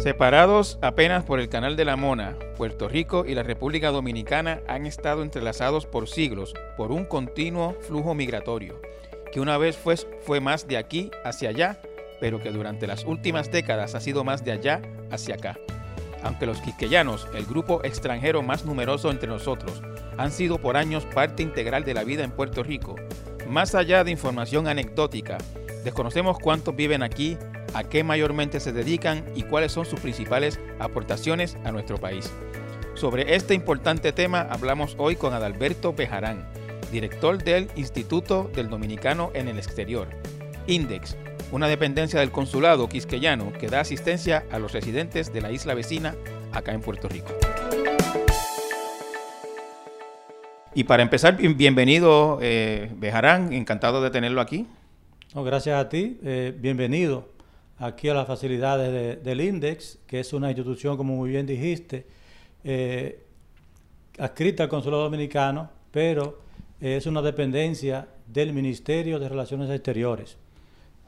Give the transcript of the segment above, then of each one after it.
Separados apenas por el Canal de la Mona, Puerto Rico y la República Dominicana han estado entrelazados por siglos por un continuo flujo migratorio, que una vez fue, fue más de aquí hacia allá, pero que durante las últimas décadas ha sido más de allá hacia acá. Aunque los quisqueyanos, el grupo extranjero más numeroso entre nosotros, han sido por años parte integral de la vida en Puerto Rico, más allá de información anecdótica, desconocemos cuántos viven aquí a qué mayormente se dedican y cuáles son sus principales aportaciones a nuestro país. Sobre este importante tema hablamos hoy con Adalberto Bejarán, director del Instituto del Dominicano en el Exterior, INDEX, una dependencia del consulado quisqueyano que da asistencia a los residentes de la isla vecina acá en Puerto Rico. Y para empezar, bienvenido eh, Bejarán, encantado de tenerlo aquí. gracias a ti, eh, bienvenido aquí a las facilidades del INDEX, que es una institución, como muy bien dijiste, eh, adscrita al Consulado Dominicano, pero es una dependencia del Ministerio de Relaciones Exteriores.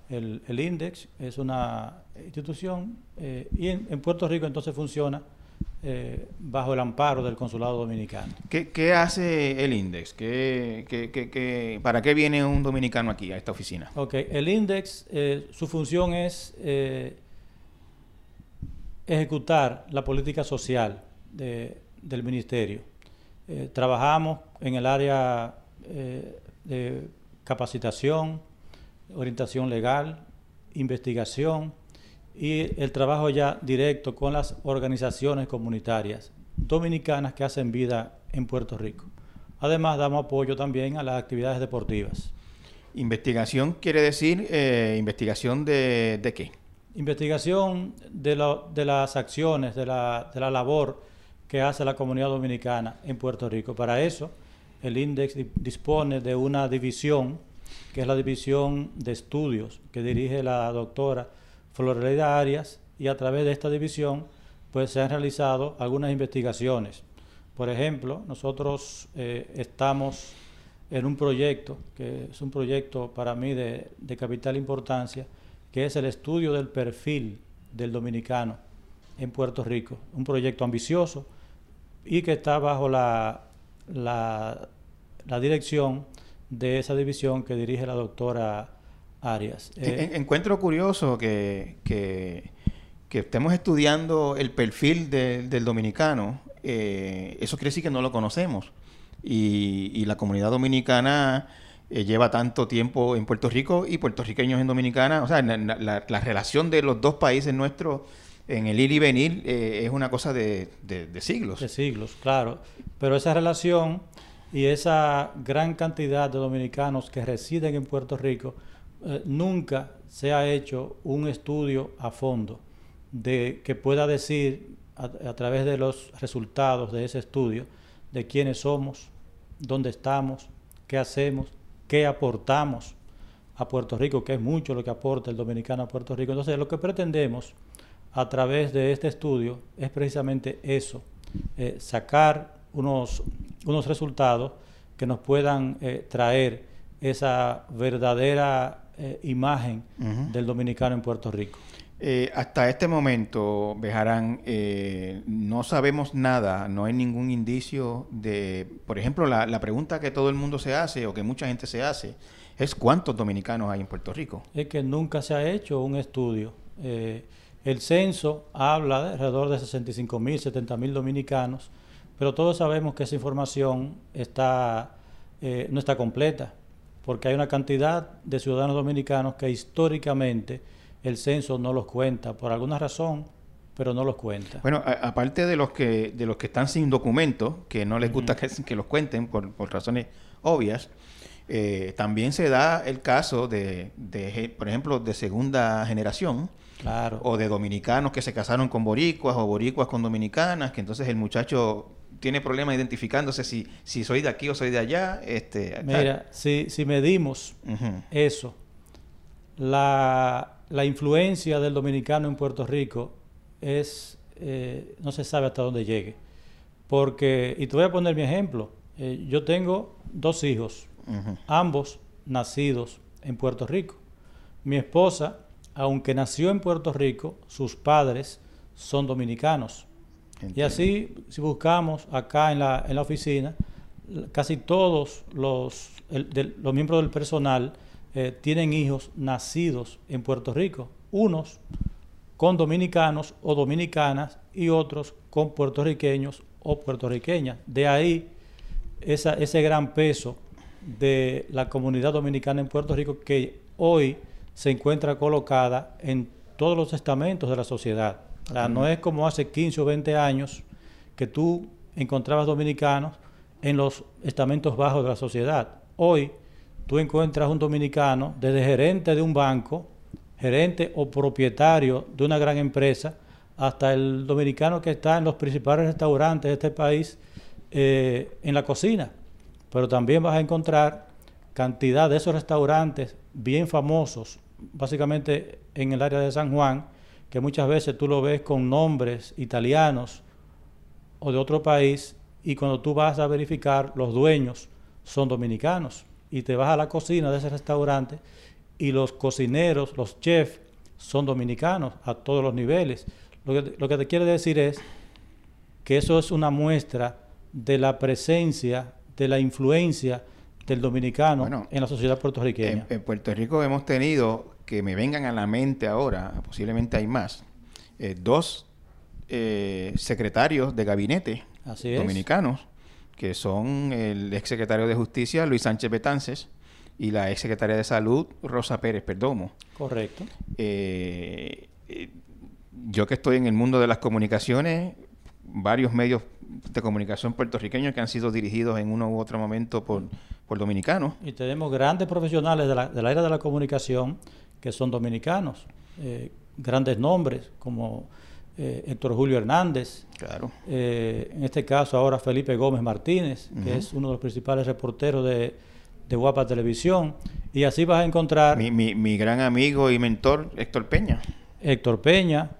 El, INDEX es una institución eh, y en Puerto Rico entonces funciona eh, bajo el amparo del Consulado Dominicano. ¿Qué, hace el INDEX? ¿Qué, para qué viene un dominicano aquí, a esta oficina? Ok, el INDEX, eh, su función es eh, ejecutar la política social del Ministerio. trabajamos en el área de capacitación, orientación legal, investigación, y el trabajo ya directo con las organizaciones comunitarias dominicanas que hacen vida en Puerto Rico. Además, damos apoyo también a las actividades deportivas. ¿Investigación quiere decir eh, investigación de, qué? Investigación de, de las acciones, de la, de la labor que hace la comunidad dominicana en Puerto Rico. Para eso, el INDEX dispone de una división, que es la división de estudios, que dirige la doctora Florida Arias y a través de esta división pues se han realizado algunas investigaciones. Por ejemplo, nosotros eh, estamos en un proyecto, que es un proyecto para mí de, capital importancia, que es el estudio del perfil del dominicano en Puerto Rico. Un proyecto ambicioso y que está bajo la, la, la dirección de esa división que dirige la doctora áreas. Eh, encuentro curioso que, que, estemos estudiando el perfil del dominicano. Eh, eso quiere decir que no lo conocemos. Y, la comunidad dominicana eh, lleva tanto tiempo en Puerto Rico y puertorriqueños en Dominicana. O sea, la, relación de los dos países nuestros en el ir y venir es una cosa de, de siglos. De siglos, claro. Pero esa relación y esa gran cantidad de dominicanos que residen en Puerto Rico eh, nunca se ha hecho un estudio a fondo de que pueda decir a, través de los resultados de ese estudio de quiénes somos, dónde estamos, qué hacemos, qué aportamos a Puerto Rico, que es mucho lo que aporta el dominicano a Puerto Rico. Entonces, lo que pretendemos a través de este estudio es precisamente eso, eh, sacar unos, unos resultados que nos puedan eh, traer esa verdadera eh, imagen del dominicano en Puerto Rico? Eh, hasta este momento, Bejarán, eh, no sabemos nada, no hay ningún indicio de, por ejemplo, la, pregunta que todo el mundo se hace o que mucha gente se hace es cuántos dominicanos hay en Puerto Rico. Es que nunca se ha hecho un estudio. el censo habla de alrededor de 65 mil, 70 mil dominicanos, pero todos sabemos que esa información está, no está completa porque hay una cantidad de ciudadanos dominicanos que históricamente el censo no los cuenta, por alguna razón, pero no los cuenta. Bueno, aparte de los que de los que están sin documento, que no les gusta que, los cuenten por, razones obvias, eh, también se da el caso de, de, por ejemplo, de segunda generación, claro. o de dominicanos que se casaron con boricuas o boricuas con dominicanas, que entonces el muchacho tiene problemas identificándose si, si soy de aquí o soy de allá. Este, Mira, si, si medimos eso, la, la, influencia del dominicano en Puerto Rico es, eh, no se sabe hasta dónde llegue. Porque, y te voy a poner mi ejemplo, eh, yo tengo dos hijos, ambos nacidos en Puerto Rico. Mi esposa, aunque nació en Puerto Rico, sus padres son dominicanos. Y así, si buscamos acá en la, en la oficina, casi todos los, los miembros del personal eh, tienen hijos nacidos en Puerto Rico. Unos con dominicanos o dominicanas y otros con puertorriqueños o puertorriqueñas. De ahí esa, ese gran peso de la comunidad dominicana en Puerto Rico que hoy se encuentra colocada en todos los estamentos de la sociedad. No es como hace 15 o 20 años que tú encontrabas dominicanos en los estamentos bajos de la sociedad. Hoy tú encuentras un dominicano desde gerente de un banco, gerente o propietario de una gran empresa, hasta el dominicano que está en los principales restaurantes de este país eh, en la cocina. Pero también vas a encontrar cantidad de esos restaurantes bien famosos, básicamente en el área de San Juan, que muchas veces tú lo ves con nombres italianos o de otro país y cuando tú vas a verificar, los dueños son dominicanos. Y te vas a la cocina de ese restaurante y los cocineros, los chefs, son dominicanos a todos los niveles. Lo que, lo que te quiere decir es que eso es una muestra de la presencia, de la influencia del dominicano en la sociedad puertorriqueña. En, Puerto Rico hemos tenido, que me vengan a la mente ahora, posiblemente hay más, eh, dos eh, secretarios de gabinete dominicanos, que son el ex secretario de Justicia, Luis Sánchez Betances, y la ex secretaria de Salud, Rosa Pérez Perdomo. Correcto. Eh, yo que estoy en el mundo de las comunicaciones, varios medios de comunicación puertorriqueños que han sido dirigidos en uno u otro momento por, por dominicanos. Y tenemos grandes profesionales de la, del área de la comunicación que son dominicanos, eh, grandes nombres como eh, Héctor Julio Hernández. Claro. Eh, en este caso ahora Felipe Gómez Martínez, que es uno de los principales reporteros de, de Guapa Televisión. Y así vas a encontrar... Mi, mi, mi gran amigo y mentor, Héctor Peña. Héctor Peña.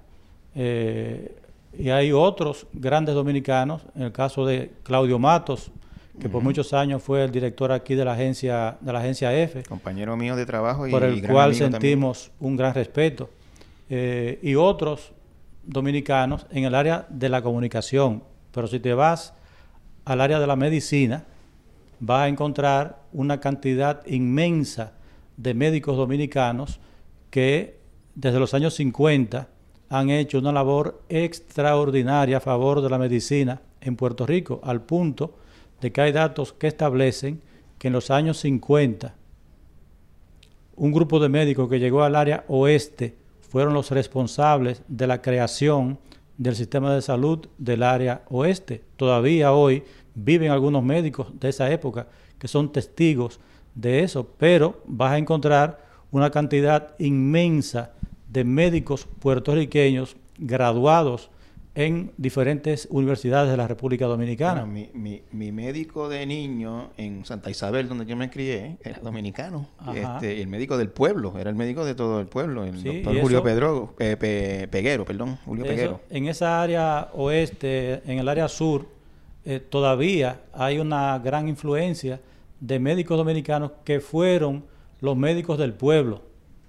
Y hay otros grandes dominicanos, en el caso de Claudio Matos, que por muchos años fue el director aquí de la agencia de la agencia F. Compañero mío de trabajo y Por el cual sentimos un gran respeto. Eh, y otros dominicanos en el área de la comunicación. Pero si te vas al área de la medicina, vas a encontrar una cantidad inmensa de médicos dominicanos que desde los años 50 han hecho una labor extraordinaria a favor de la medicina en Puerto Rico, al punto de que hay datos que establecen que en los años 50 un grupo de médicos que llegó al área oeste fueron los responsables de la creación del sistema de salud del área oeste. Todavía hoy viven algunos médicos de esa época que son testigos de eso, pero vas a encontrar una cantidad inmensa de médicos puertorriqueños graduados en diferentes universidades de la República Dominicana. mi, mi, mi, médico de niño en Santa Isabel, donde yo me crié, era dominicano. Este, el médico del pueblo, era el médico de todo el pueblo, el doctor Julio Pedro, Peguero, perdón, Julio Peguero. En esa área oeste, en el área sur, eh, todavía hay una gran influencia de médicos dominicanos que fueron los médicos del pueblo.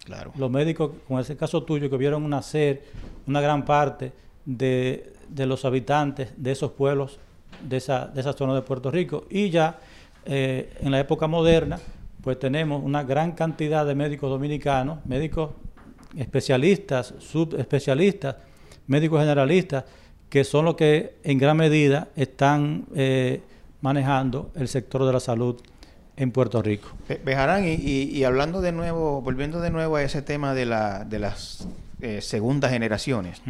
Claro. Los médicos, como ese caso tuyo, que vieron nacer una gran parte de, los habitantes de esos pueblos, de esa, de esa zona de Puerto Rico. Y ya eh, en la época moderna, pues tenemos una gran cantidad de médicos dominicanos, médicos especialistas, subespecialistas, médicos generalistas, que son los que en gran medida están eh, manejando el sector de la salud en Puerto Rico. Bejarán, y, y, hablando de nuevo, volviendo de nuevo a ese tema de, la, de las eh, segundas generaciones,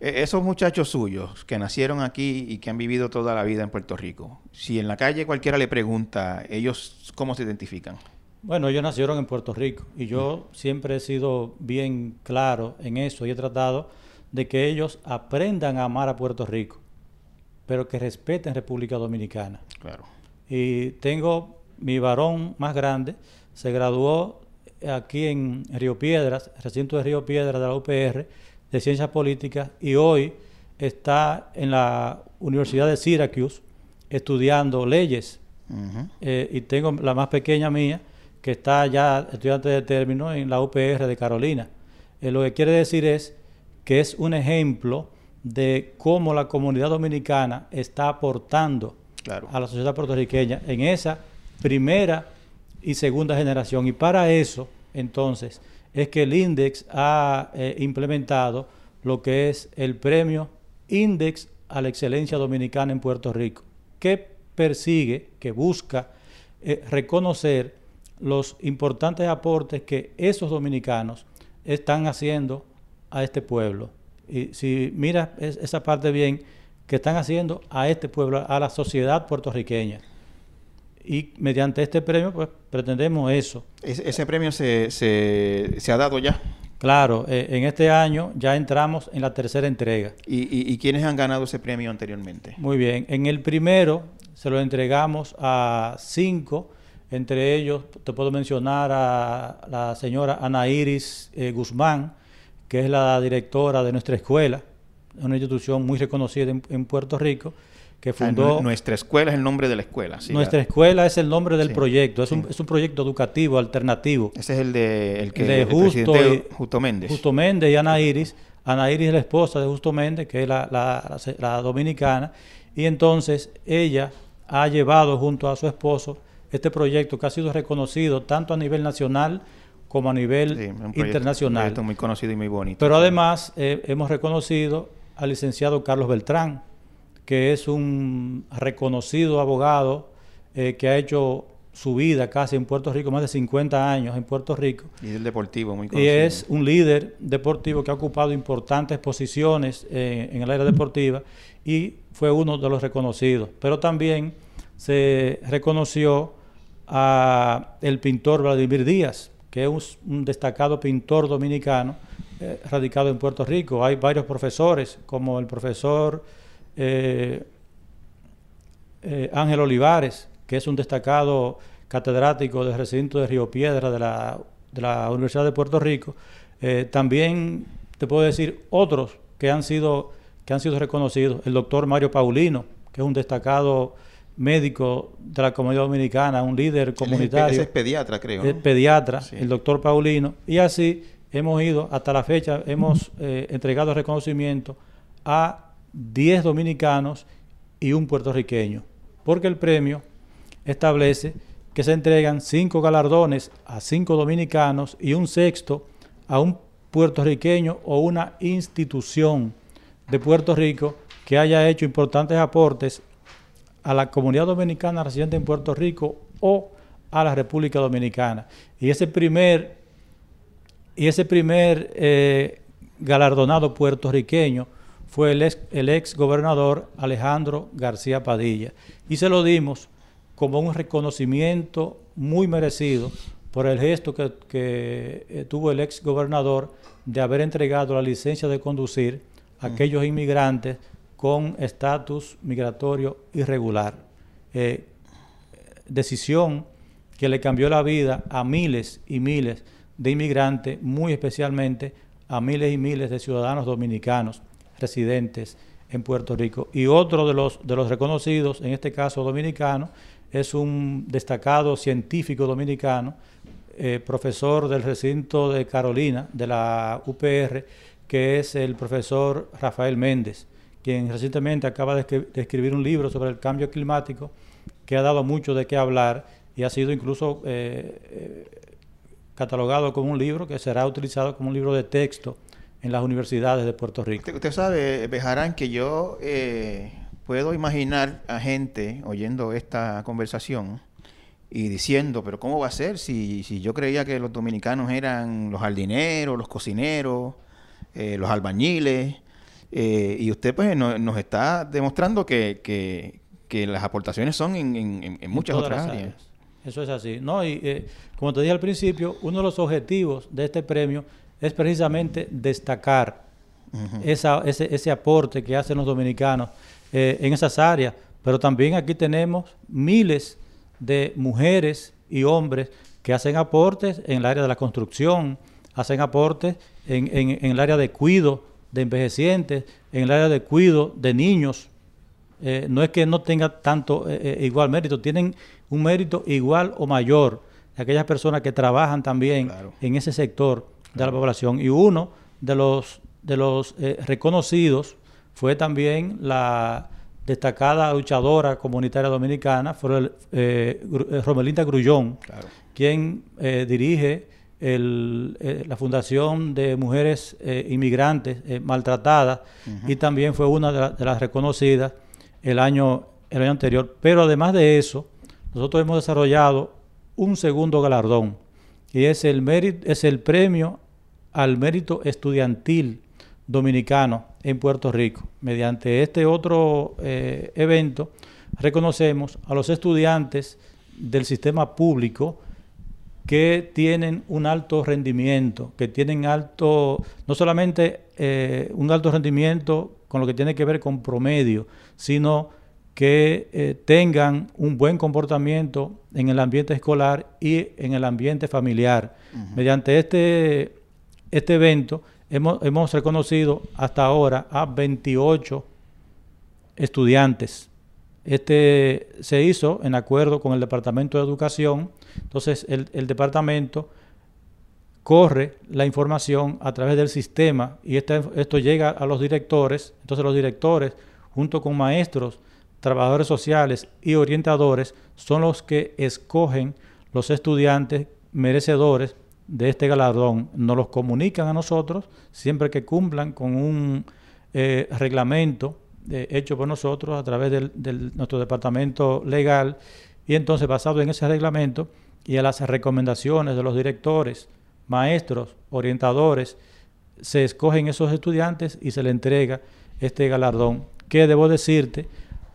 e, esos muchachos suyos que nacieron aquí y que han vivido toda la vida en Puerto Rico, si en la calle cualquiera le pregunta, ¿ellos cómo se identifican? Bueno, ellos nacieron en Puerto Rico y yo siempre he sido bien claro en eso y he tratado de que ellos aprendan a amar a Puerto Rico, pero que respeten República Dominicana. Claro. Y tengo mi varón más grande, se graduó aquí en Río Piedras, recinto de Río Piedras de la UPR, de Ciencias Políticas, y hoy está en la Universidad de Syracuse estudiando leyes. Eh, y tengo la más pequeña mía, que está ya estudiante de término en la UPR de Carolina. Eh, lo que quiere decir es que es un ejemplo de cómo la comunidad dominicana está aportando a la sociedad puertorriqueña en esa primera y segunda generación. Y para eso, entonces, es que el INDEX ha eh, implementado lo que es el premio Index a la excelencia dominicana en Puerto Rico, que persigue, que busca eh, reconocer los importantes aportes que esos dominicanos están haciendo a este pueblo. Y si mira esa parte bien, que están haciendo a este pueblo, a la sociedad puertorriqueña. Y mediante este premio, pues pretendemos eso. ¿Ese, premio se, se, ha dado ya? Claro, eh, en este año ya entramos en la tercera entrega. ¿Y, quiénes han ganado ese premio anteriormente? Muy bien, en el primero se lo entregamos a cinco, entre ellos te puedo mencionar a la señora Ana Iris eh, Guzmán, que es la directora de nuestra escuela, una institución muy reconocida en, Puerto Rico, que fundó... nuestra escuela es el nombre de la escuela. nuestra escuela es el nombre del proyecto, es, un, es, un, proyecto educativo alternativo. Ese es el de, el que, de Justo, Justo Méndez. Justo Méndez y Ana Iris. Ana Iris es la esposa de Justo Méndez, que es la, la, la dominicana, y entonces ella ha llevado junto a su esposo este proyecto que ha sido reconocido tanto a nivel nacional como a nivel internacional. Un proyecto muy conocido y muy bonito. Pero además eh, hemos reconocido al licenciado Carlos Beltrán, que es un reconocido abogado eh, que ha hecho su vida casi en Puerto Rico, más de 50 años en Puerto Rico. Y el deportivo, muy conocido. Y es un líder deportivo que ha ocupado importantes posiciones eh, en el área deportiva y fue uno de los reconocidos. Pero también se reconoció a el pintor Vladimir Díaz, que es un destacado pintor dominicano, eh, radicado en Puerto Rico. Hay varios profesores, como el profesor eh, eh, Ángel Olivares, que es un destacado catedrático del recinto de Río Piedra de la, de la Universidad de Puerto Rico. también te puedo decir otros que han sido que han sido reconocidos. El doctor Mario Paulino, que es un destacado médico de la comunidad dominicana, un líder comunitario. es pediatra, creo. Es pediatra, el doctor Paulino. Y así hemos ido, hasta la fecha, hemos eh, entregado reconocimiento a 10 dominicanos y un puertorriqueño, porque el premio establece que se entregan cinco galardones a cinco dominicanos y un sexto a un puertorriqueño o una institución de Puerto Rico que haya hecho importantes aportes a la comunidad dominicana residente en Puerto Rico o a la República Dominicana. Y ese primer y ese primer eh, galardonado puertorriqueño fue el ex, el ex gobernador Alejandro García Padilla. Y se lo dimos como un reconocimiento muy merecido por el gesto que, eh, tuvo el ex gobernador de haber entregado la licencia de conducir a mm. aquellos inmigrantes con estatus migratorio irregular. Eh, decisión que le cambió la vida a miles y miles de inmigrantes, muy especialmente a miles y miles de ciudadanos dominicanos residentes en Puerto Rico. Y otro de los, de los reconocidos, en este caso dominicano, es un destacado científico dominicano, eh, profesor del recinto de Carolina, de la UPR, que es el profesor Rafael Méndez, quien recientemente acaba de, escribir un libro sobre el cambio climático, que ha dado mucho de qué hablar y ha sido incluso eh, eh, catalogado como un libro que será utilizado como un libro de texto en las universidades de Puerto Rico. Usted, sabe, Bejarán, que yo eh, puedo imaginar a gente oyendo esta conversación y diciendo, pero ¿cómo va a ser si, si yo creía que los dominicanos eran los jardineros, los cocineros, eh, los albañiles? Eh, y usted pues nos está demostrando que, que, las aportaciones son en, en muchas otras áreas. Eso es así. No, y eh, como te dije al principio, uno de los objetivos de este premio es precisamente destacar esa, ese, ese, aporte que hacen los dominicanos eh, en esas áreas. Pero también aquí tenemos miles de mujeres y hombres que hacen aportes en el área de la construcción, hacen aportes en, en, en el área de cuido de envejecientes, en el área de cuido de niños. Eh, no es que no tenga tanto igual mérito, tienen un mérito igual o mayor aquellas personas que trabajan también en ese sector de la población. Y uno de los, de los eh, reconocidos fue también la destacada luchadora comunitaria dominicana, fue eh, eh, Romelinda Grullón, quien eh, dirige la Fundación de Mujeres Inmigrantes Maltratadas y también fue una de, las reconocidas el año, el año anterior. Pero además de eso, nosotros hemos desarrollado un segundo galardón y es el, es el premio al mérito estudiantil dominicano en Puerto Rico. Mediante este otro eh, evento reconocemos a los estudiantes del sistema público que tienen un alto rendimiento, que tienen alto, no solamente eh, un alto rendimiento con lo que tiene que ver con promedio, sino que eh, tengan un buen comportamiento en el ambiente escolar y en el ambiente familiar. Mediante este, este evento hemos, reconocido hasta ahora a 28 estudiantes. Este se hizo en acuerdo con el Departamento de Educación. Entonces, el, departamento corre la información a través del sistema y esto llega a los directores. Entonces, los directores, junto con maestros, trabajadores sociales y orientadores, son los que escogen los estudiantes merecedores de este galardón. Nos los comunican a nosotros siempre que cumplan con un eh, reglamento eh, hecho por nosotros a través de nuestro departamento legal. Y entonces basado en ese reglamento y a las recomendaciones de los directores, maestros, orientadores, se escogen esos estudiantes y se le entrega este galardón. Que debo decirte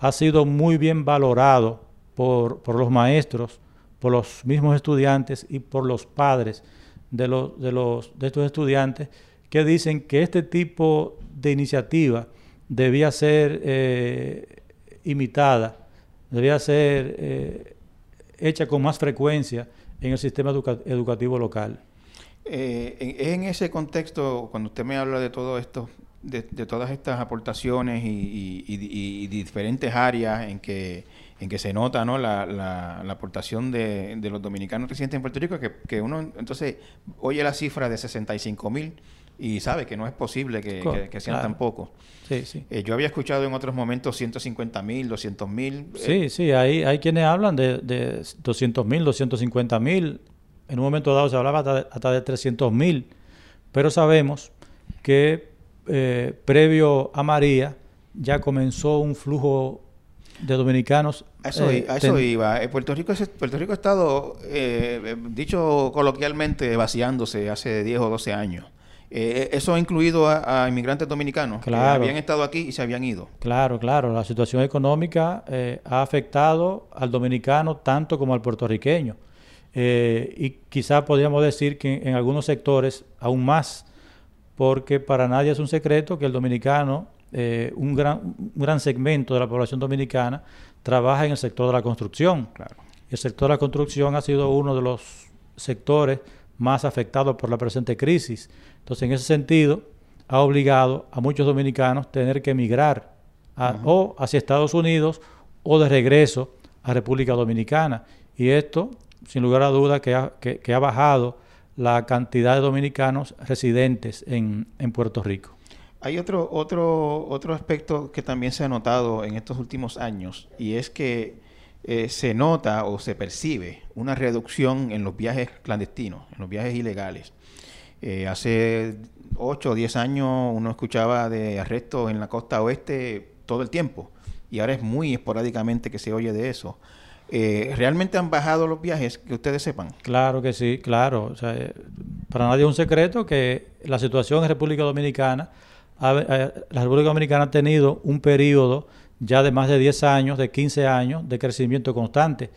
ha sido muy bien valorado por, por los maestros, por los mismos estudiantes y por los padres de, los, de, los, de estos estudiantes que dicen que este tipo de iniciativa debía ser eh, imitada, debía ser eh, hecha con más frecuencia en el sistema educativo local. Eh, en, ese contexto, cuando usted me habla de todo esto, de, todas estas aportaciones y, diferentes áreas en que en que se nota ¿no? la, la, aportación de, los dominicanos residentes en Puerto Rico, que, uno entonces oye la cifra de 65 mil y sabe que no es posible que, sean tan pocos. Sí, sí. Eh, yo había escuchado en otros momentos 150 mil, 200 mil. Sí, eh, sí, hay, hay quienes hablan de, de 200 mil, 250 mil. En un momento dado se hablaba hasta de, hasta de 300 mil. Pero sabemos que eh, previo a María ya comenzó un flujo de dominicanos. A eso, eh, iba. Eh, Puerto Rico, Puerto Rico ha estado, eh, dicho coloquialmente, vaciándose hace 10 o 12 años. eso ha incluido a, inmigrantes dominicanos que habían estado aquí y se habían ido. Claro, claro. La situación económica ha afectado al dominicano tanto como al puertorriqueño. y quizá podríamos decir que en algunos sectores aún más, porque para nadie es un secreto que el dominicano eh, un, gran, un gran segmento de la población dominicana trabaja en el sector de la construcción. El sector de la construcción ha sido uno de los sectores más afectados por la presente crisis. Entonces, en ese sentido, ha obligado a muchos dominicanos a tener que emigrar o hacia Estados Unidos o de regreso a República Dominicana. Y esto, sin lugar a duda, que ha, que, ha bajado la cantidad de dominicanos residentes en Puerto Rico. Hay otro, otro, otro aspecto que también se ha notado en estos últimos años y es que eh, se nota o se percibe una reducción en los viajes clandestinos, en los viajes ilegales. Eh, hace 8 o 10 años uno escuchaba de arrestos en la costa oeste todo el tiempo y ahora es muy esporádicamente que se oye de eso. Eh, ¿Realmente han bajado los viajes que ustedes sepan? Claro que sí, claro. para nadie es un secreto que la situación en República Dominicana la República Dominicana ha tenido un periodo ya de más de 10 años, de 15 años de crecimiento constante,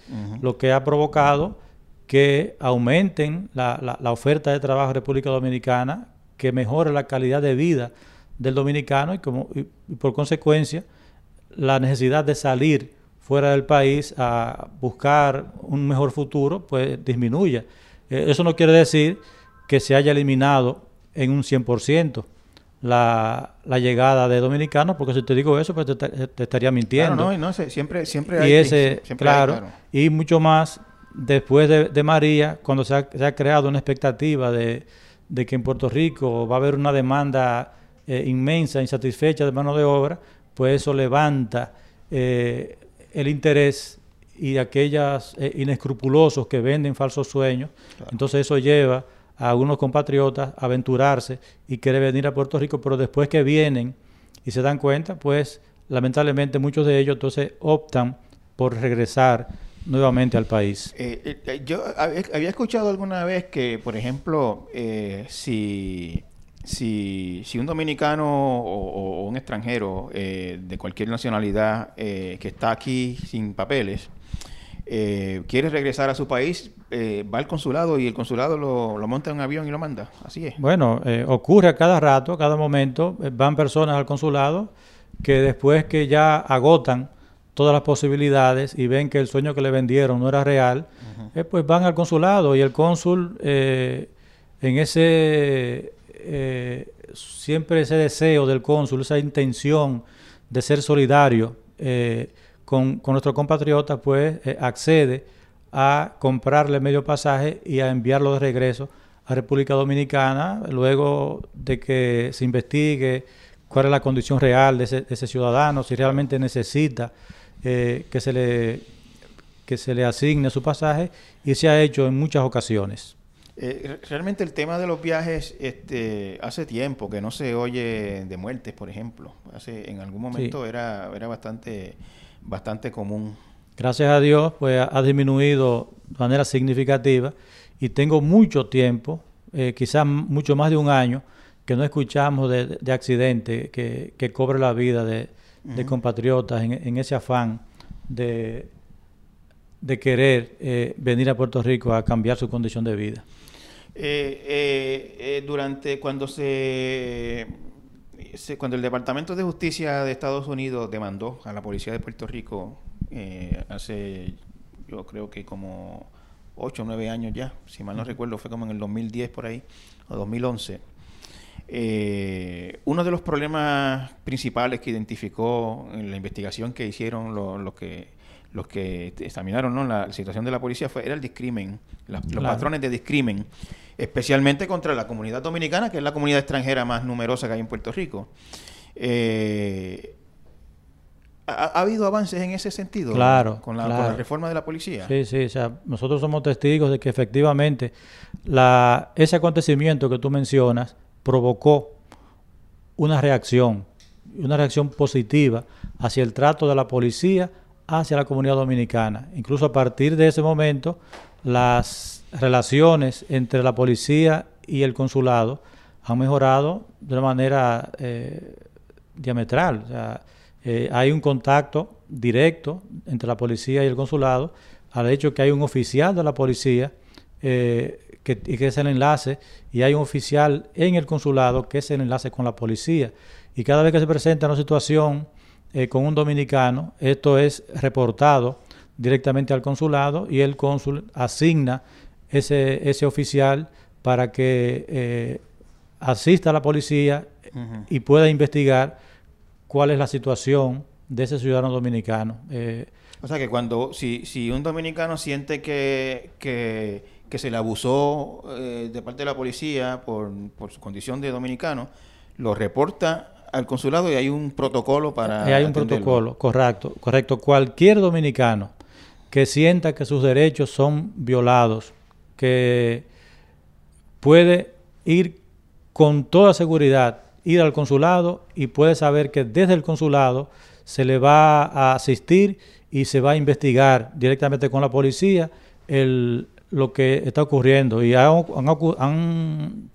lo que ha provocado que aumenten la, la, oferta de trabajo en República Dominicana, que mejore la calidad de vida del dominicano y, como, y, por consecuencia la necesidad de salir fuera del país a buscar un mejor futuro, pues disminuya. Eh, eso no quiere decir que se haya eliminado en un 100% la, la, llegada de dominicanos, porque si te digo eso, pues te, estaría mintiendo. Claro, no, no siempre, siempre hay. Y ese, claro, y mucho más después de, María, cuando se ha, creado una expectativa de, que en Puerto Rico va a haber una demanda eh, inmensa, insatisfecha de mano de obra, pues eso levanta eh, el interés y aquellos eh, inescrupulosos que venden falsos sueños. Entonces eso lleva a algunos compatriotas a aventurarse y querer venir a Puerto Rico, pero después que vienen y se dan cuenta, pues lamentablemente muchos de ellos entonces optan por regresar nuevamente al país. yo había escuchado alguna vez que, por ejemplo, si si, si un dominicano o, un extranjero eh, de cualquier nacionalidad eh, que está aquí sin papeles eh, quiere regresar a su país, va al consulado y el consulado lo, lo, monta en un avión y lo manda. Así es. Bueno, ocurre a cada rato, a cada momento, van personas al consulado que después que ya agotan todas las posibilidades y ven que el sueño que le vendieron no era real, pues van al consulado y el cónsul en ese eh, siempre ese deseo del cónsul, esa intención de ser solidario eh, con, nuestros compatriotas, pues eh, accede a comprarle medio pasaje y a enviarlo de regreso a República Dominicana, luego de que se investigue cuál es la condición real de ese, ciudadano, si realmente necesita que, se le, que se le asigne su pasaje, y se ha hecho en muchas ocasiones. Eh, realmente el tema de los viajes, este, hace tiempo que no se oye de muertes, por ejemplo. Hace, en algún momento era, era bastante, bastante común. Gracias a Dios, pues ha disminuido de manera significativa y tengo mucho tiempo, eh, quizás mucho más de un año, que no escuchamos de, de accidente que, que, cobre la vida de, compatriotas en, ese afán de, de querer eh, venir a Puerto Rico a cambiar su condición de vida. Eh, eh, eh, durante cuando se, cuando el Departamento de Justicia de Estados Unidos demandó a la policía de Puerto Rico hace yo creo que como 8 o 9 años ya, si mal no recuerdo, fue como en el 2010 por ahí, o 2011. uno de los problemas principales que identificó en la investigación que hicieron los que los que examinaron ¿no? la situación de la policía fue era el discrimen, los patrones de discrimen especialmente contra la comunidad dominicana, que es la comunidad extranjera más numerosa que hay en Puerto Rico. Eh, ¿ha, habido avances en ese sentido? Claro con la, reforma de la policía. Sí, sí, o sea, nosotros somos testigos de que efectivamente la, ese acontecimiento que tú mencionas provocó una reacción, una reacción positiva hacia el trato de la policía hacia la comunidad dominicana. Incluso a partir de ese momento, las relaciones entre la policía y el consulado han mejorado de una manera eh, diametral. Eh, hay un contacto directo entre la policía y el consulado, al hecho que hay un oficial de la policía eh, que, que, es el enlace, y hay un oficial en el consulado que es el enlace con la policía. Y cada vez que se presenta una situación con un dominicano, esto es reportado directamente al consulado y el cónsul asigna ese, ese oficial para que eh, asista a la policía y pueda investigar cuál es la situación de ese ciudadano dominicano. Eh, o sea que cuando, si, si un dominicano siente que, que, se le abusó eh, de parte de la policía por, por su condición de dominicano, lo reporta al consulado y hay un protocolo para... hay un protocolo, correcto, correcto. Cualquier dominicano que sienta que sus derechos son violados que puede ir con toda seguridad, ir al consulado y puede saber que desde el consulado se le va a asistir y se va a investigar directamente con la policía el, lo que está ocurriendo. Y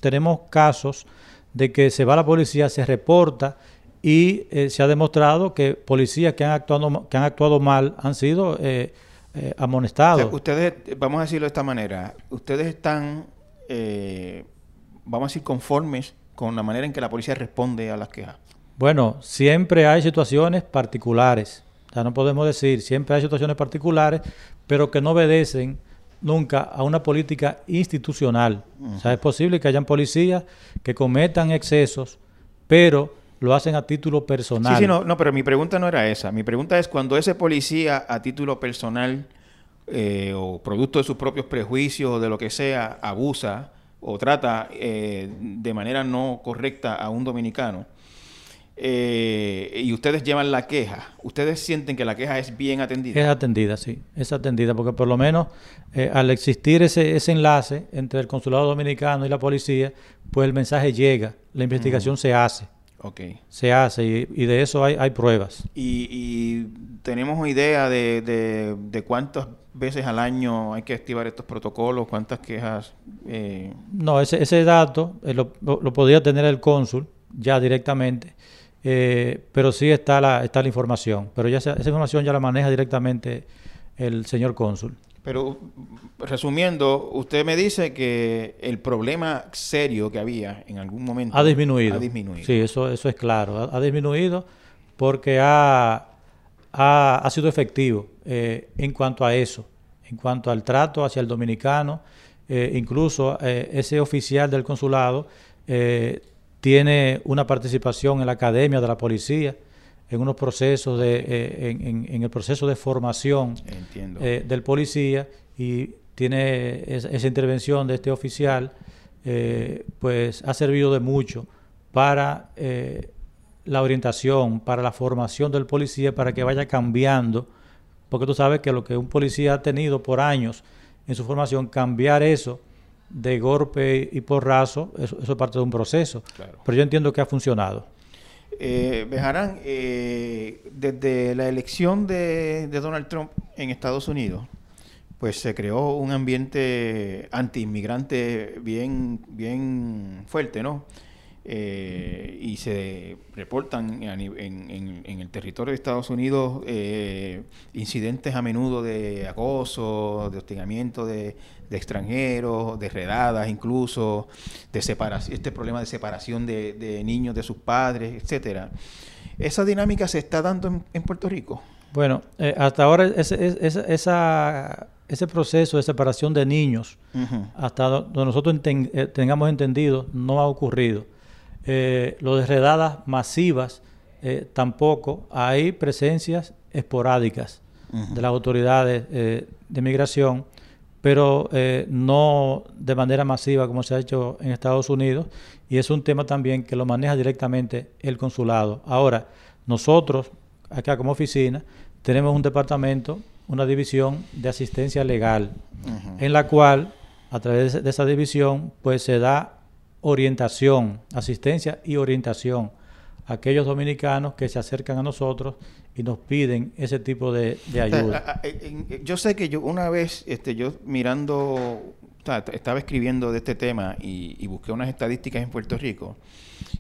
tenemos casos de que se va la policía, se reporta y eh, se ha demostrado que policías que han actuado, que han actuado mal han sido eh, eh, amonestados. ustedes, vamos a decirlo de esta manera, ustedes están, eh, vamos a decir, conformes con la manera en que la policía responde a las quejas. Bueno, siempre hay situaciones particulares. O sea, no podemos decir, siempre hay situaciones particulares, pero que no obedecen nunca a una política institucional. O sea, es posible que hayan policías que cometan excesos, pero lo hacen a título personal. Sí, sí, no, no, pero mi pregunta no era esa. Mi pregunta es cuando ese policía a título personal eh, o producto de sus propios prejuicios o de lo que sea abusa o trata eh, de manera no correcta a un dominicano, eh, y ustedes llevan la queja, ¿ustedes sienten que la queja es bien atendida? Es atendida, sí, es atendida, porque por lo menos eh, al existir ese, ese enlace entre el consulado dominicano y la policía, pues el mensaje llega, la investigación se hace. Okay. Se hace y, de eso hay, hay pruebas. Y, tenemos idea de, de, cuántas veces al año hay que activar estos protocolos, cuántas quejas. Eh... No, ese, ese dato eh, lo, lo, podría tener el cónsul ya directamente, eh, pero sí está la, está la información. Pero ya esa información ya la maneja directamente el señor cónsul. Pero resumiendo, usted me dice que el problema serio que había en algún momento ha disminuido. Ha disminuido. Sí, eso, eso es claro. Ha, disminuido porque ha, ha, sido efectivo eh, en cuanto a eso, en cuanto al trato hacia el dominicano. Eh, incluso eh, ese oficial del consulado tiene una participación en la academia de la policía en unos procesos de, eh, en, el proceso de formación eh, del policía y tiene esa intervención de este oficial, eh, pues ha servido de mucho para la orientación, para la formación del policía, para que vaya cambiando, porque tú sabes que lo que un policía ha tenido por años en su formación, cambiar eso de golpe y porrazo, eso, eso es parte de un proceso. Pero yo entiendo que ha funcionado. Eh, Bejarán, eh, desde la elección de, Donald Trump en Estados Unidos, pues se creó un ambiente anti-inmigrante bien, bien fuerte, ¿no? Eh, y se reportan en, el territorio de Estados Unidos eh, incidentes a menudo de acoso, de hostigamiento de, extranjeros, de redadas incluso, de separación, este problema de separación de, niños de sus padres, etcétera. ¿Esa dinámica se está dando en, Puerto Rico? Bueno, eh, hasta ahora ese, esa, ese proceso de separación de niños, hasta donde nosotros tengamos entendido, no ha ocurrido eh, lo de redadas masivas, eh, tampoco. Hay presencias esporádicas de las autoridades eh, de migración, pero no de manera masiva como se ha hecho en Estados Unidos. Y es un tema también que lo maneja directamente el consulado. Ahora, nosotros, acá como oficina, tenemos un departamento, una división de asistencia legal, en la cual, a través de esa división, pues se da orientación, asistencia y orientación a aquellos dominicanos que se acercan a nosotros y nos piden ese tipo de, ayuda. Yo sé que yo una vez, este, yo mirando, estaba escribiendo de este tema y, y, busqué unas estadísticas en Puerto Rico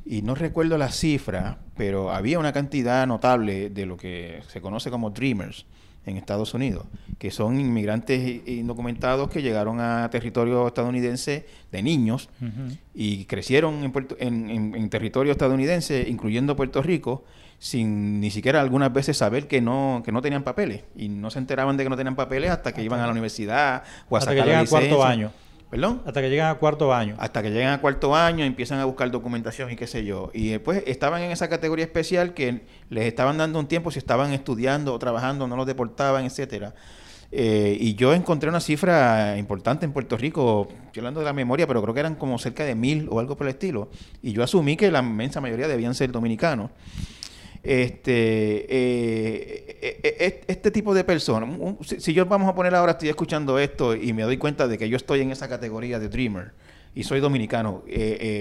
y no recuerdo la cifra, pero había una cantidad notable de lo que se conoce como dreamers en Estados Unidos, que son inmigrantes indocumentados que llegaron a territorio estadounidense de niños y crecieron en, en, territorio estadounidense, incluyendo Puerto Rico, sin ni siquiera algunas veces saber que no, que no tenían papeles. Y no se enteraban de que no tenían papeles hasta que iban a la universidad o hasta que llegan cuarto año. ¿Perdón? Hasta que llegan a cuarto año. Hasta que llegan a cuarto año, empiezan a buscar documentación y qué sé yo. Y después estaban en esa categoría especial que les estaban dando un tiempo si estaban estudiando o trabajando, no los deportaban, etcétera. Eh, y yo encontré una cifra importante en Puerto Rico, estoy hablando de la memoria, pero creo que eran como cerca de mil o algo por el estilo. Y yo asumí que la inmensa mayoría debían ser dominicanos. Este, eh, eh, eh, este tipo de personas, si, yo vamos a poner ahora, estoy escuchando esto y me doy cuenta de que yo estoy en esa categoría de dreamer y soy dominicano,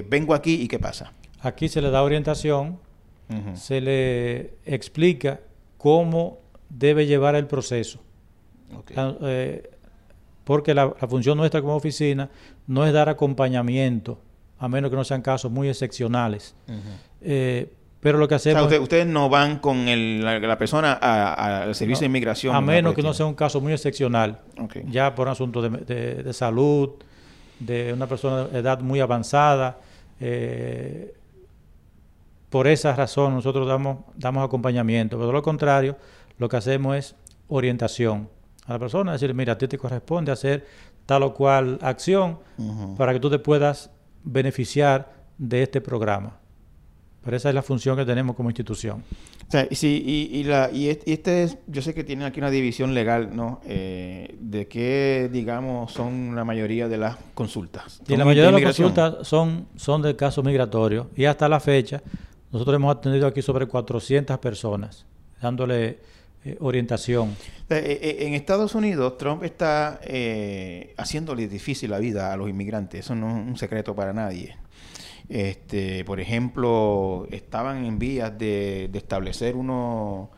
vengo aquí y ¿qué pasa? Aquí se le da orientación, se le explica cómo debe llevar el proceso. Ah, porque la, función nuestra como oficina no es dar acompañamiento, a menos que no sean casos muy excepcionales. Pero lo que hacemos... ustedes no van con la, persona al servicio de inmigración. A menos que no sea un caso muy excepcional. Ya por un asunto de, salud, de una persona de edad muy avanzada. Eh, por esa razón nosotros damos, damos acompañamiento. Pero de lo contrario, lo que hacemos es orientación a la persona. Decir, mira, a ti te corresponde hacer tal o cual acción para que tú te puedas beneficiar de este programa. Pero esa es la función que tenemos como institución. O sea, sí, y, y, la, y este es, yo sé que tienen aquí una división legal, ¿no? Eh, de qué, digamos, son la mayoría de las consultas. Y la mayoría de las consultas son, son de casos migratorios. Y hasta la fecha, nosotros hemos atendido aquí sobre 400 personas, dándole eh, orientación. En Estados Unidos, Trump está haciéndole difícil la vida a los inmigrantes. Eso no es un secreto para nadie. Este, por ejemplo, estaban en vías de, establecer unos,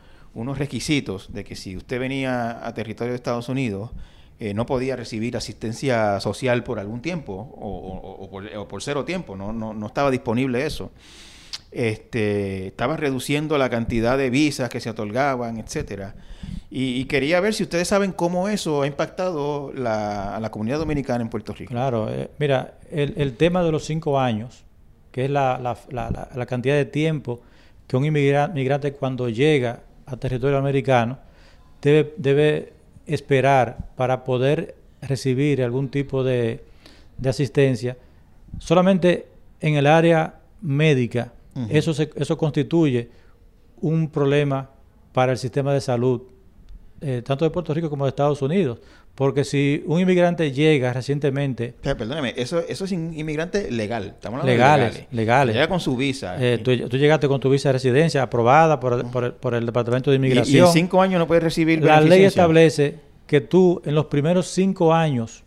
requisitos de que si usted venía a territorio de Estados Unidos, eh, no podía recibir asistencia social por algún tiempo o, por, cero tiempo, no, estaba disponible eso. Este, estaba reduciendo la cantidad de visas que se otorgaban, etcétera. Y, quería ver si ustedes saben cómo eso ha impactado la, a la comunidad dominicana en Puerto Rico. Claro, eh, mira, el, tema de los cinco años, que es la, la, la, la cantidad de tiempo que un inmigrante cuando llega a territorio americano debe, debe esperar para poder recibir algún tipo de, asistencia, solamente en el área médica, eso, eso constituye un problema para el sistema de salud, eh, tanto de Puerto Rico como de Estados Unidos. Porque si un inmigrante llega recientemente... perdóneme, eso, eso es inmigrante legal. Estamos hablando legales, de legales. legales. Llega con su visa. Eh, tú, llegaste con tu visa de residencia aprobada por, por, el, Departamento de Inmigración. Y, en cinco años no puedes recibir La ley establece que tú en los primeros cinco años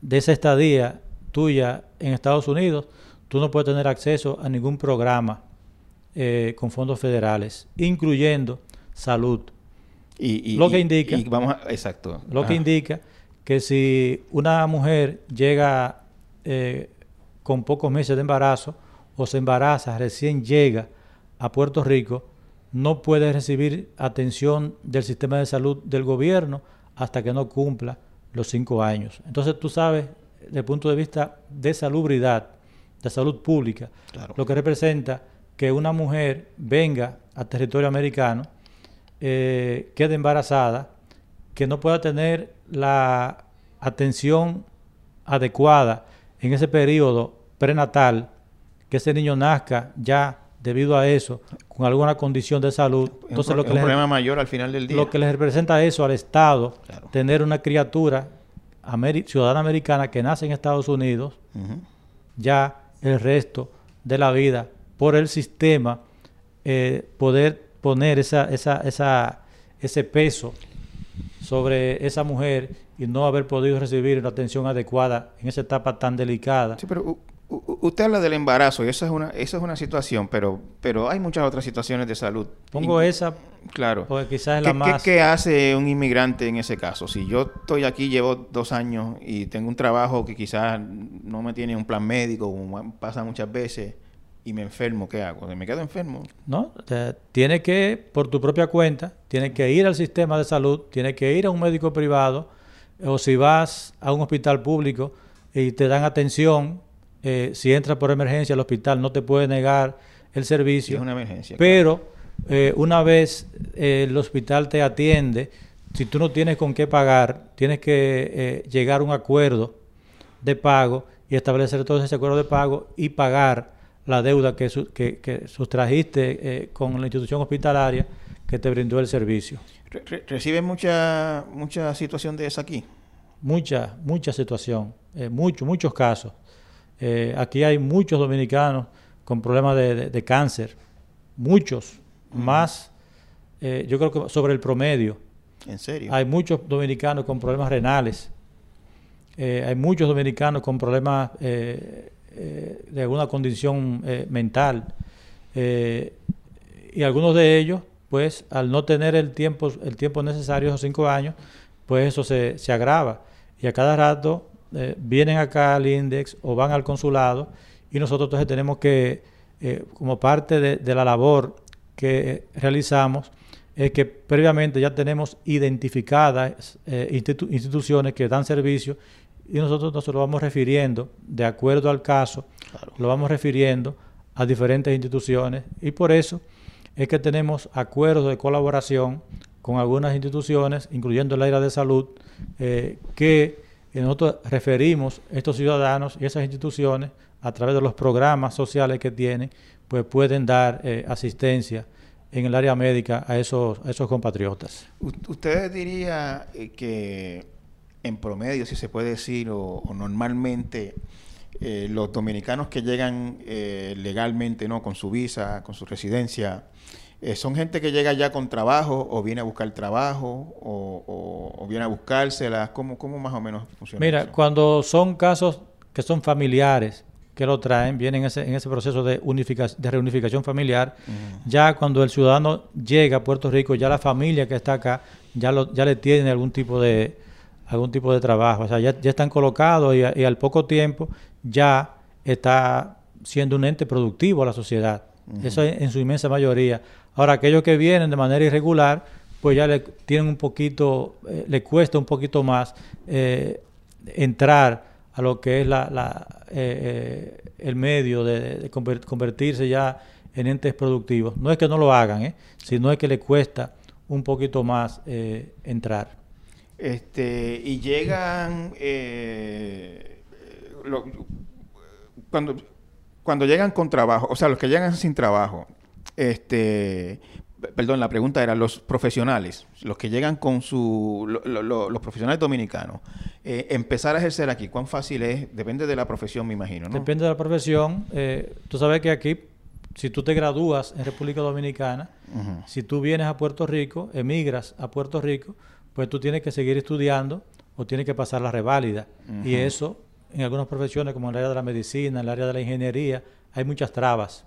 de esa estadía tuya en Estados Unidos, tú no puedes tener acceso a ningún programa eh, con fondos federales, incluyendo salud. Y, lo que indica, vamos exacto. Lo que indica que si una mujer llega eh, con pocos meses de embarazo o se embaraza, recién llega a Puerto Rico, no puede recibir atención del sistema de salud del gobierno hasta que no cumpla los cinco años. Entonces tú sabes, desde el punto de vista de salubridad, de salud pública, lo que representa que una mujer venga a territorio americano, eh, quede embarazada, que no pueda tener la atención adecuada en ese periodo prenatal, que ese niño nazca ya debido a eso, con alguna condición de salud. Entonces, lo que un problema mayor al final del día. Lo que les representa eso al Estado, tener una criatura ciudadana americana que nace en Estados Unidos, ya el resto de la vida, por el sistema, eh, poder poner esa, esa, esa, ese peso sobre esa mujer y no haber podido recibir una atención adecuada en esa etapa tan delicada. Sí, pero usted habla del embarazo y eso es una, eso es una situación, pero, pero hay muchas otras situaciones de salud. Pongo esa, claro, porque quizás es la más. ¿qué, hace un inmigrante en ese caso? Si yo estoy aquí, llevo dos años y tengo un trabajo que quizás no me tiene un plan médico, como pasa muchas veces, y me enfermo, ¿qué hago? ¿Me quedo enfermo? No, tiene que, por tu propia cuenta, tiene que ir al sistema de salud, tiene que ir a un médico privado, o si vas a un hospital público y te dan atención eh, si entras por emergencia al hospital no te puede negar el servicio. es una emergencia. Pero eh, una vez eh, el hospital te atiende, si tú no tienes con qué pagar, tienes que llegar a un acuerdo de pago y establecer todo ese acuerdo de pago y pagar la deuda que, que, sustrajiste con la institución hospitalaria que te brindó el servicio. ¿Recibe mucha, mucha situación de esa aquí? Mucha, mucha situación, muchos, muchos casos. Eh, aquí hay muchos dominicanos con problemas de, cáncer, muchos, más, eh, yo creo que sobre el promedio. ¿En serio? Hay muchos dominicanos con problemas renales, eh, hay muchos dominicanos con problemas de alguna condición mental, y algunos de ellos, pues, al no tener el tiempo, el tiempo necesario, esos cinco años, pues eso se, se agrava. Y a cada rato eh, vienen acá al INDEX o van al consulado y nosotros entonces tenemos que, eh, como parte de, la labor que realizamos, es que previamente ya tenemos identificadas eh, instituciones que dan servicio y nosotros nos lo vamos refiriendo de acuerdo al caso, lo vamos refiriendo a diferentes instituciones y por eso es que tenemos acuerdos de colaboración con algunas instituciones, incluyendo el área de salud, que y nosotros referimos a estos ciudadanos y esas instituciones a través de los programas sociales que tienen, pues pueden dar eh, asistencia en el área médica a esos, a esos compatriotas. ¿Usted diría eh, que en promedio, si se puede decir, o, normalmente eh, los dominicanos que llegan eh, legalmente, ¿no? Con su visa, con su residencia, eh, ¿son gente que llega ya con trabajo o viene a buscar trabajo o, o, viene a buscárselas? ¿Cómo, ¿Cómo, más o menos funciona Mira, cuando son casos que son familiares, que lo traen, vienen en ese, en ese proceso de, de reunificación familiar. Ya cuando el ciudadano llega a Puerto Rico, ya la familia que está acá ya, lo, ya le tiene algún tipo de algún tipo de trabajo. O sea, ya, ya están colocados y, y, al poco tiempo ya está siendo un ente productivo a la sociedad. Eso en su inmensa mayoría. Ahora, aquellos que vienen de manera irregular, pues ya le tienen un poquito, eh, le cuesta un poquito más eh, entrar a lo que es la, la eh, eh, el medio de, de, convertirse ya en entes productivos. No es que no lo hagan, ¿eh? sino es que le cuesta un poquito más eh, entrar. Este, y llegan, lo, cuando, cuando llegan con trabajo, o sea, los que llegan sin trabajo, este, perdón, la pregunta era los profesionales, los que llegan con su, lo, lo, los profesionales dominicanos, eh, empezar a ejercer aquí, ¿cuán fácil es? Depende de la profesión, me imagino, ¿no? Depende de la profesión. Eh, tú sabes que aquí, si tú te gradúas en República Dominicana, uh -huh. si tú vienes a Puerto Rico, emigras a Puerto Rico, pues tú tienes que seguir estudiando o tienes que pasar la reválida. Uh -huh. Y eso, en algunas profesiones, como en el área de la medicina, en el área de la ingeniería, hay muchas trabas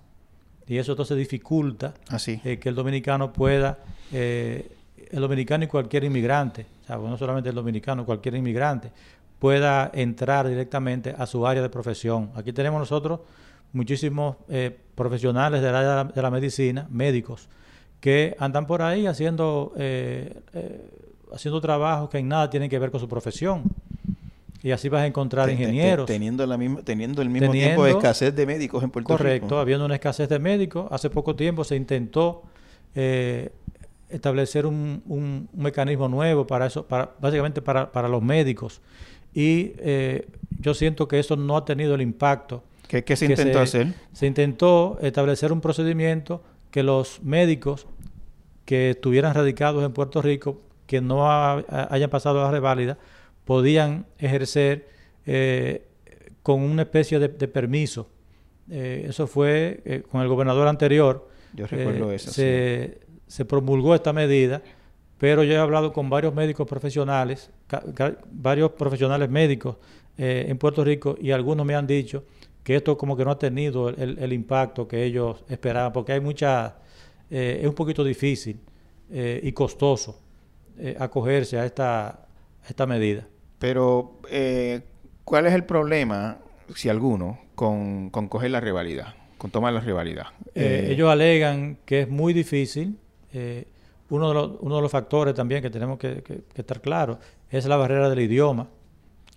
y eso entonces dificulta Así. Eh, que el dominicano pueda, eh, el dominicano y cualquier inmigrante, o sea, no solamente el dominicano, cualquier inmigrante, pueda entrar directamente a su área de profesión. Aquí tenemos nosotros muchísimos eh, profesionales del área de la, de la, medicina, médicos, que andan por ahí haciendo, eh, eh, haciendo trabajos que en nada tienen que ver con su profesión y así vas a encontrar ingenieros. Te, teniendo, la misma, teniendo el mismo teniendo, tiempo de escasez de médicos en Puerto correcto, Rico. Correcto, habiendo una escasez de médicos. Hace poco tiempo se intentó eh, establecer un, un, un, mecanismo nuevo para eso, para, básicamente para, para los médicos. Y eh, yo siento que eso no ha tenido el impacto. ¿Qué, qué se que intentó se, hacer? Se intentó establecer un procedimiento que los médicos que estuvieran radicados en Puerto Rico, que no ha, hayan pasado la reválida, podían ejercer eh, con una especie de, de permiso. Eh, eso fue eh, con el gobernador anterior. Yo recuerdo eso. Se, sí. se, promulgó esta medida, pero yo he hablado con varios médicos profesionales, varios profesionales médicos eh, en Puerto Rico y algunos me han dicho que esto como que no ha tenido el, el impacto que ellos esperaban, porque hay mucha, eh, es un poquito difícil y costoso acogerse a esta, a esta medida. Pero, eh, ¿cuál es el problema, si alguno, con, con coger la rivalidad, con tomar la rivalidad? Eh, eh, ellos alegan que es muy difícil. Eh, uno, de los, uno de los factores también que tenemos que, que, que estar claro es la barrera del idioma.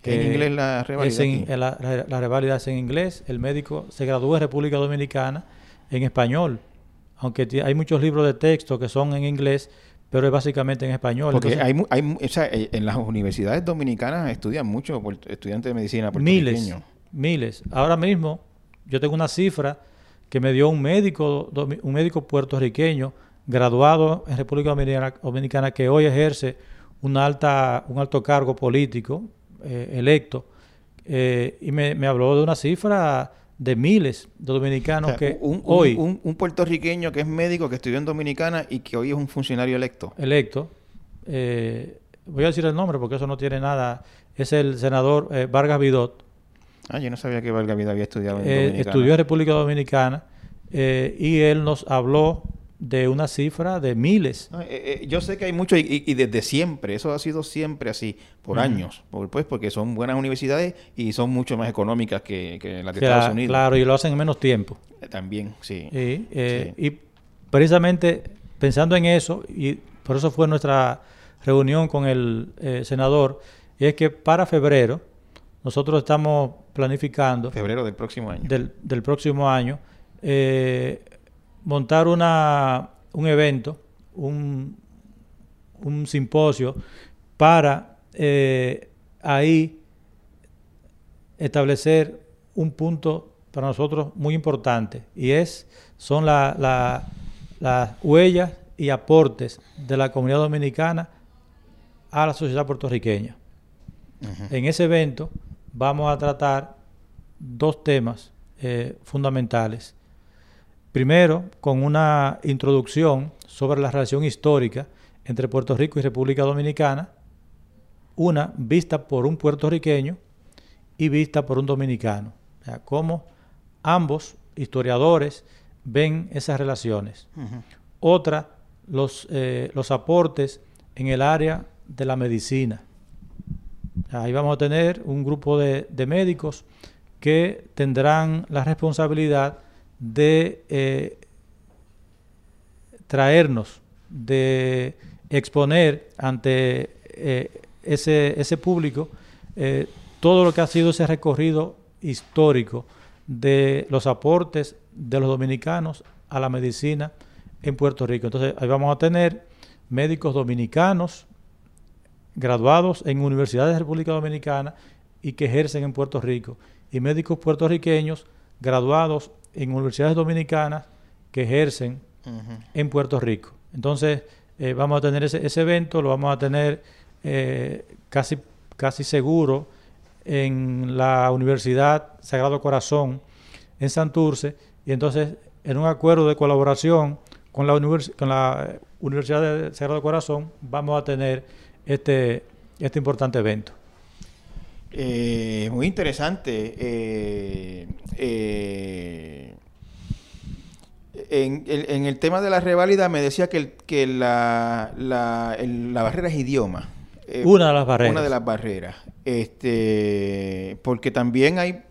Que en inglés la rivalidad. En, la, la, es en inglés. El médico se graduó en República Dominicana en español. Aunque hay muchos libros de texto que son en inglés, pero es básicamente en español. Porque Entonces, hay, hay o sea, en las universidades dominicanas estudian muchos estudiantes de medicina Miles, miles. Ahora mismo yo tengo una cifra que me dio un médico, un médico puertorriqueño graduado en República Dominicana, Dominicana que hoy ejerce una alta, un alto cargo político eh, electo eh, y me, me habló de una cifra de miles de dominicanos o sea, que un, hoy... Un, un, puertorriqueño que es médico, que estudió en Dominicana y que hoy es un funcionario electo. Electo. Eh, voy a decir el nombre porque eso no tiene nada. Es el senador eh, Vargas Vidot. Ah, yo no sabía que Vargas Vidot había estudiado en eh, Dominicana. Estudió en República Dominicana y él nos habló de una cifra de miles. No, eh, eh, yo sé que hay mucho y, y, desde siempre, eso ha sido siempre así, por mm. años, por, pues porque son buenas universidades y son mucho más económicas que, que las de claro, Estados Unidos. Claro, y lo hacen en menos tiempo. Eh, también, sí. Y, sí. y, precisamente pensando en eso, y por eso fue nuestra reunión con el senador, y es que para febrero nosotros estamos planificando... Febrero del próximo año. Del, del próximo año. Eh, montar una, un evento, un, un simposio para eh, ahí establecer un punto para nosotros muy importante y es son las la, la huellas y aportes de la comunidad dominicana a la sociedad puertorriqueña. Uh -huh. En ese evento vamos a tratar dos temas eh, fundamentales. Primero, con una introducción sobre la relación histórica entre Puerto Rico y República Dominicana, una vista por un puertorriqueño y vista por un dominicano. O sea, cómo ambos historiadores ven esas relaciones. Otra, los, eh, los aportes en el área de la medicina. Ahí vamos a tener un grupo de, médicos que tendrán la responsabilidad de eh, traernos, de exponer ante eh, ese, ese, público eh, todo lo que ha sido ese recorrido histórico de los aportes de los dominicanos a la medicina en Puerto Rico. Entonces ahí vamos a tener médicos dominicanos graduados en universidades de República Dominicana y que ejercen en Puerto Rico, y médicos puertorriqueños graduados en universidades dominicanas que ejercen en Puerto Rico. Entonces, eh, vamos a tener ese, ese, evento, lo vamos a tener eh, casi, casi seguro en la Universidad Sagrado Corazón en Santurce, y entonces en un acuerdo de colaboración con la, con la Universidad de Sagrado Corazón vamos a tener este, este importante evento. Eh, muy interesante. Eh, eh, en, el tema de la reválida me decía que, que la, la, la, barrera es idioma. una de las barreras. Una de las barreras. Este, porque también hay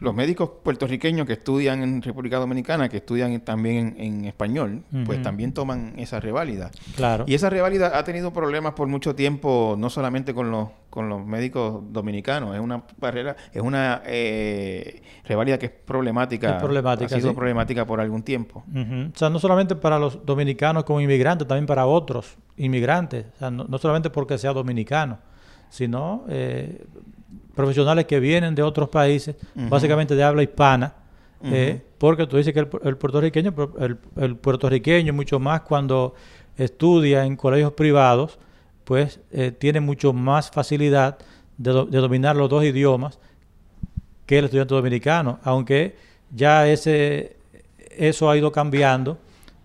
los médicos puertorriqueños que estudian en República Dominicana, que estudian también en, español, pues también toman esa reválida. Claro. Y esa reválida ha tenido problemas por mucho tiempo, no solamente con los, con los médicos dominicanos, es una barrera, es una eh, reválida que es problemática. Es problemática. Ha sido problemática por algún tiempo. O sea, no solamente para los dominicanos como inmigrantes, también para otros inmigrantes. O sea, no, solamente porque sea dominicano, sino eh, profesionales que vienen de otros países, básicamente de habla hispana, eh, porque tú dices que el, puertorriqueño, el, puertorriqueño mucho más cuando estudia en colegios privados, pues eh, tiene mucho más facilidad de, dominar los dos idiomas que el estudiante dominicano, aunque ya ese eso ha ido cambiando,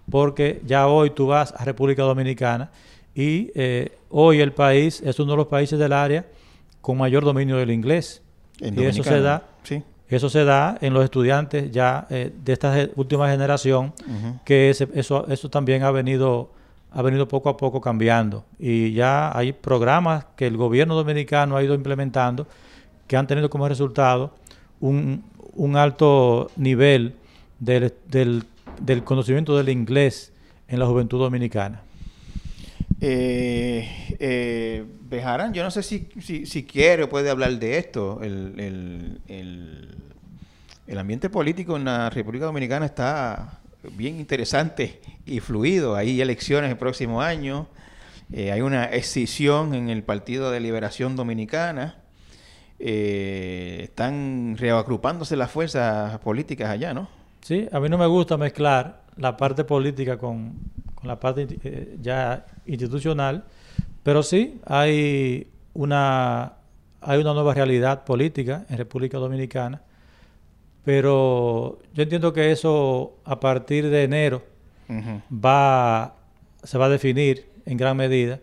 porque ya hoy tú vas a República Dominicana y eh, hoy el país es uno de los países del área con mayor dominio del inglés. y eso se da, eso se da en los estudiantes ya eh, de esta última generación, que eso, eso también ha venido, ha venido poco a poco cambiando. Y ya hay programas que el gobierno dominicano ha ido implementando que han tenido como resultado un, un alto nivel del, del, del conocimiento del inglés en la juventud dominicana. Eh, eh, Yo no sé si, si, quiere o puede hablar de esto. El, el, ambiente político en la República Dominicana está bien interesante y fluido. Hay elecciones el próximo año. Eh, hay una escisión en el Partido de Liberación Dominicana. Eh, están reagrupándose las fuerzas políticas allá, ¿no? Sí, a mí no me gusta mezclar la parte política con, la parte eh, ya institucional, pero sí hay una, hay una nueva realidad política en República Dominicana, pero yo entiendo que eso a partir de enero va, se va a definir en gran medida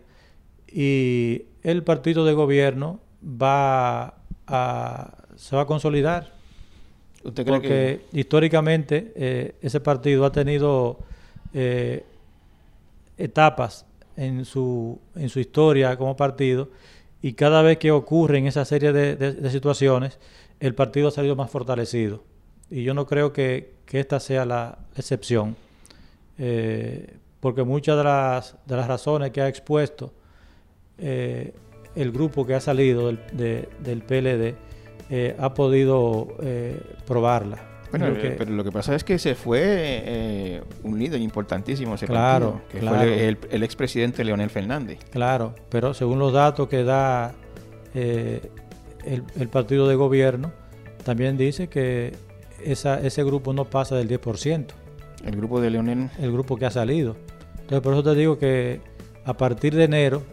y el partido de gobierno va a, se va a consolidar. ¿Usted cree porque históricamente eh, ese partido ha tenido eh, etapas en su, en su historia como partido y cada vez que ocurren esa serie de, situaciones, el partido ha salido más fortalecido. Y yo no creo que, esta sea la excepción, eh, porque muchas de las, de las razones que ha expuesto eh, el grupo que ha salido del, del PLD eh, ha podido probarla. Bueno, eh, pero lo que pasa es que se fue eh, un líder importantísimo ese claro, que fue el, el, expresidente Leonel Fernández. Claro, pero según los datos que da eh, el, partido de gobierno, también dice que esa, ese grupo no pasa del 10%. El grupo de Leonel. El grupo que ha salido. Entonces, por eso te digo que a partir de enero,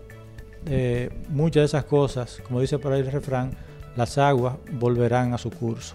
muchas de esas cosas, como dice por ahí el refrán, las aguas volverán a su curso.